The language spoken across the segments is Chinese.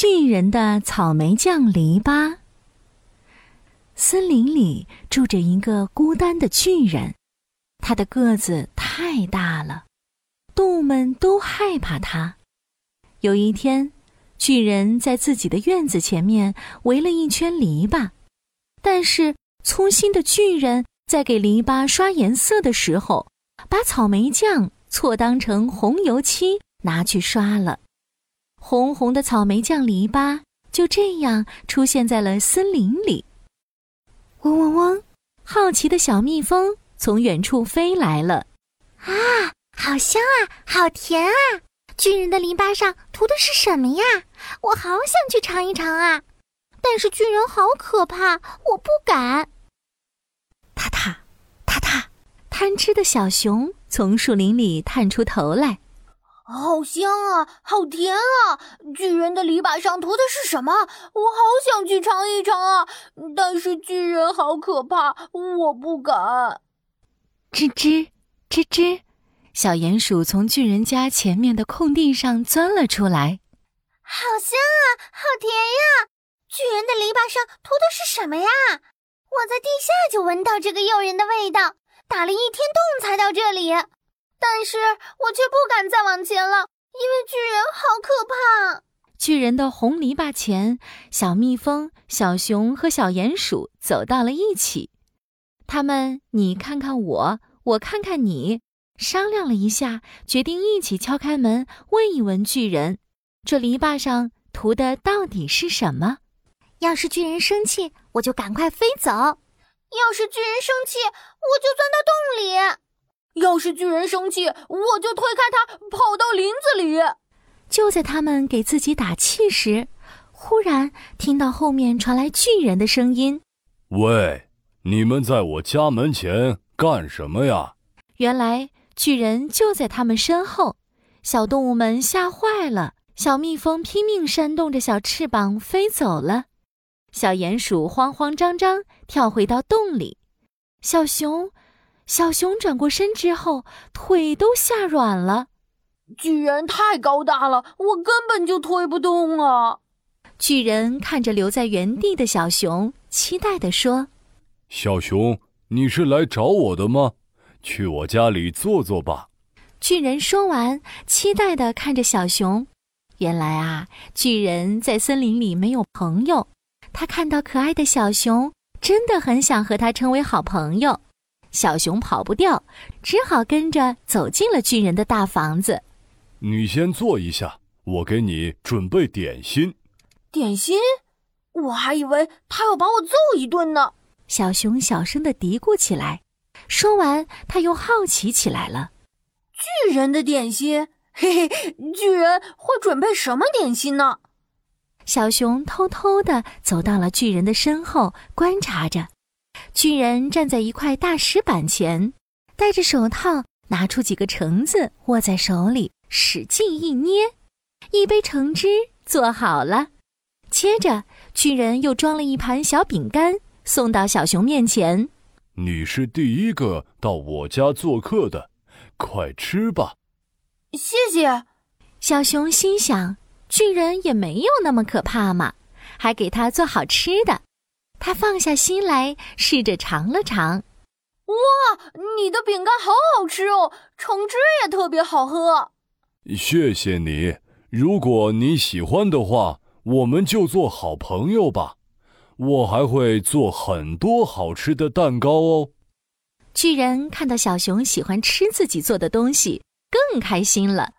巨人的草莓酱篱笆。森林里住着一个孤单的巨人，他的个子太大了，动物们都害怕他。有一天，巨人在自己的院子前面围了一圈篱笆，但是粗心的巨人在给篱笆刷颜色的时候，把草莓酱错当成红油漆拿去刷了。红红的草莓酱篱笆就这样出现在了森林里。嗡嗡嗡，好奇的小蜜蜂从远处飞来了。啊，好香啊，好甜啊！巨人的篱笆上涂的是什么呀？我好想去尝一尝啊！但是巨人好可怕，我不敢。踏踏，踏踏，贪吃的小熊从树林里探出头来。好香啊，好甜啊！巨人的篱笆上涂的是什么？我好想去尝一尝啊！但是巨人好可怕，我不敢。吱吱，吱吱，小鼹鼠从巨人家前面的空地上钻了出来。好香啊，好甜呀！巨人的篱笆上涂的是什么呀？我在地下就闻到这个诱人的味道，打了一天洞才到这里。但是我却不敢再往前了，因为巨人好可怕。巨人的红篱笆前，小蜜蜂、小熊和小鼹鼠走到了一起。他们你看看我，我看看你，商量了一下，决定一起敲开门问一问巨人：这篱笆上涂的到底是什么？要是巨人生气，我就赶快飞走；要是巨人生气，我就钻到洞里。要是巨人生气，我就推开他，跑到林子里。就在他们给自己打气时，忽然听到后面传来巨人的声音：“喂，你们在我家门前干什么呀？”原来巨人就在他们身后。小动物们吓坏了，小蜜蜂拼命扇动着小翅膀飞走了，小鼹鼠慌慌张张跳回到洞里，小熊。小熊转过身之后，腿都吓软了。巨人太高大了，我根本就推不动啊！巨人看着留在原地的小熊，期待地说：“小熊，你是来找我的吗？去我家里坐坐吧。”巨人说完，期待地看着小熊。原来啊，巨人在森林里没有朋友，他看到可爱的小熊，真的很想和他成为好朋友。小熊跑不掉，只好跟着走进了巨人的大房子。你先坐一下，我给你准备点心。点心？我还以为他要把我揍一顿呢。小熊小声的嘀咕起来。说完，他又好奇起来了。巨人的点心？嘿嘿，巨人会准备什么点心呢？小熊偷偷的走到了巨人的身后，观察着。巨人站在一块大石板前，戴着手套，拿出几个橙子，握在手里，使劲一捏，一杯橙汁做好了。接着，巨人又装了一盘小饼干，送到小熊面前。你是第一个到我家做客的，快吃吧。谢谢。小熊心想，巨人也没有那么可怕嘛，还给他做好吃的。他放下心来，试着尝了尝。哇，你的饼干好好吃哦，橙汁也特别好喝。谢谢你。如果你喜欢的话，我们就做好朋友吧。我还会做很多好吃的蛋糕哦。巨人看到小熊喜欢吃自己做的东西，更开心了。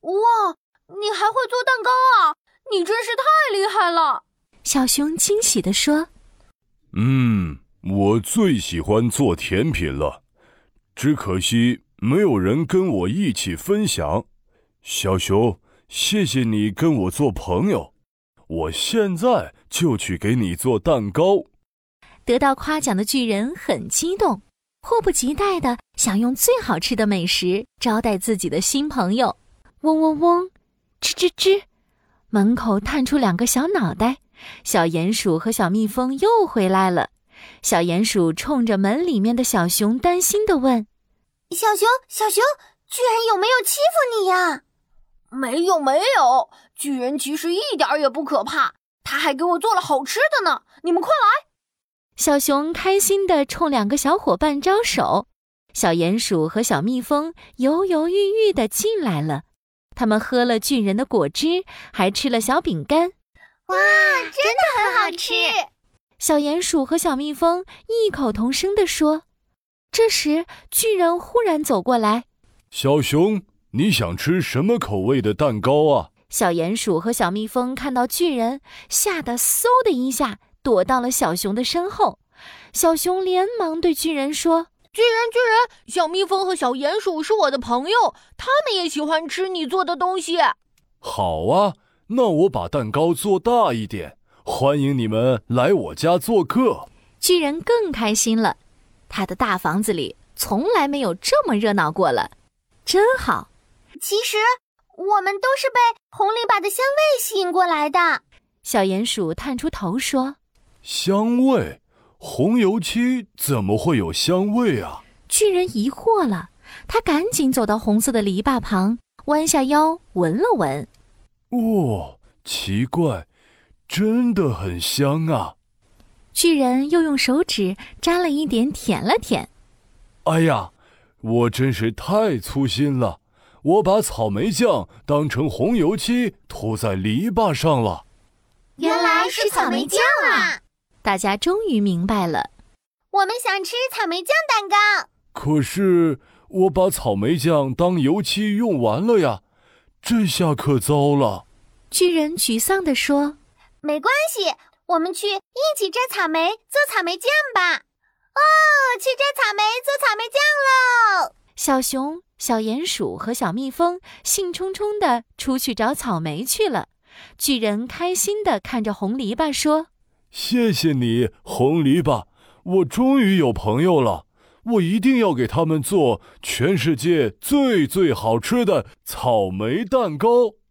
哇，你还会做蛋糕啊？你真是太厉害了！小熊惊喜地说。嗯，我最喜欢做甜品了，只可惜没有人跟我一起分享。小熊，谢谢你跟我做朋友，我现在就去给你做蛋糕。得到夸奖的巨人很激动，迫不及待的想用最好吃的美食招待自己的新朋友。嗡嗡嗡，吱吱吱，门口探出两个小脑袋。小鼹鼠和小蜜蜂又回来了。小鼹鼠冲着门里面的小熊担心的问：“小熊，小熊，巨人有没有欺负你呀？”“没有，没有，巨人其实一点也不可怕，他还给我做了好吃的呢。你们快来！小熊开心地冲两个小伙伴招手，小鼹鼠和小蜜蜂犹犹豫豫地进来了。他们喝了巨人的果汁，还吃了小饼干。哇，真的很好吃！小鼹鼠和小蜜蜂异口同声地说。这时，巨人忽然走过来：“小熊，你想吃什么口味的蛋糕啊？”小鼹鼠和小蜜蜂看到巨人，吓得嗖的一下。躲到了小熊的身后，小熊连忙对巨人说：“巨人，巨人，小蜜蜂和小鼹鼠是我的朋友，他们也喜欢吃你做的东西。”好啊，那我把蛋糕做大一点，欢迎你们来我家做客。巨人更开心了，他的大房子里从来没有这么热闹过了，真好。其实我们都是被红篱笆的香味吸引过来的。小鼹鼠探出头说。香味，红油漆怎么会有香味啊？巨人疑惑了，他赶紧走到红色的篱笆旁，弯下腰闻了闻。哦，奇怪，真的很香啊！巨人又用手指沾了一点，舔了舔。哎呀，我真是太粗心了，我把草莓酱当成红油漆涂在篱笆上了。原来是草莓酱啊！大家终于明白了，我们想吃草莓酱蛋糕。可是我把草莓酱当油漆用完了呀，这下可糟了。巨人沮丧地说：“没关系，我们去一起摘草莓做草莓酱吧。”哦，去摘草莓做草莓酱喽！小熊、小鼹鼠和小蜜蜂兴冲冲地出去找草莓去了。巨人开心地看着红篱笆说。谢谢你，红篱笆，我终于有朋友了。我一定要给他们做全世界最最好吃的草莓蛋糕。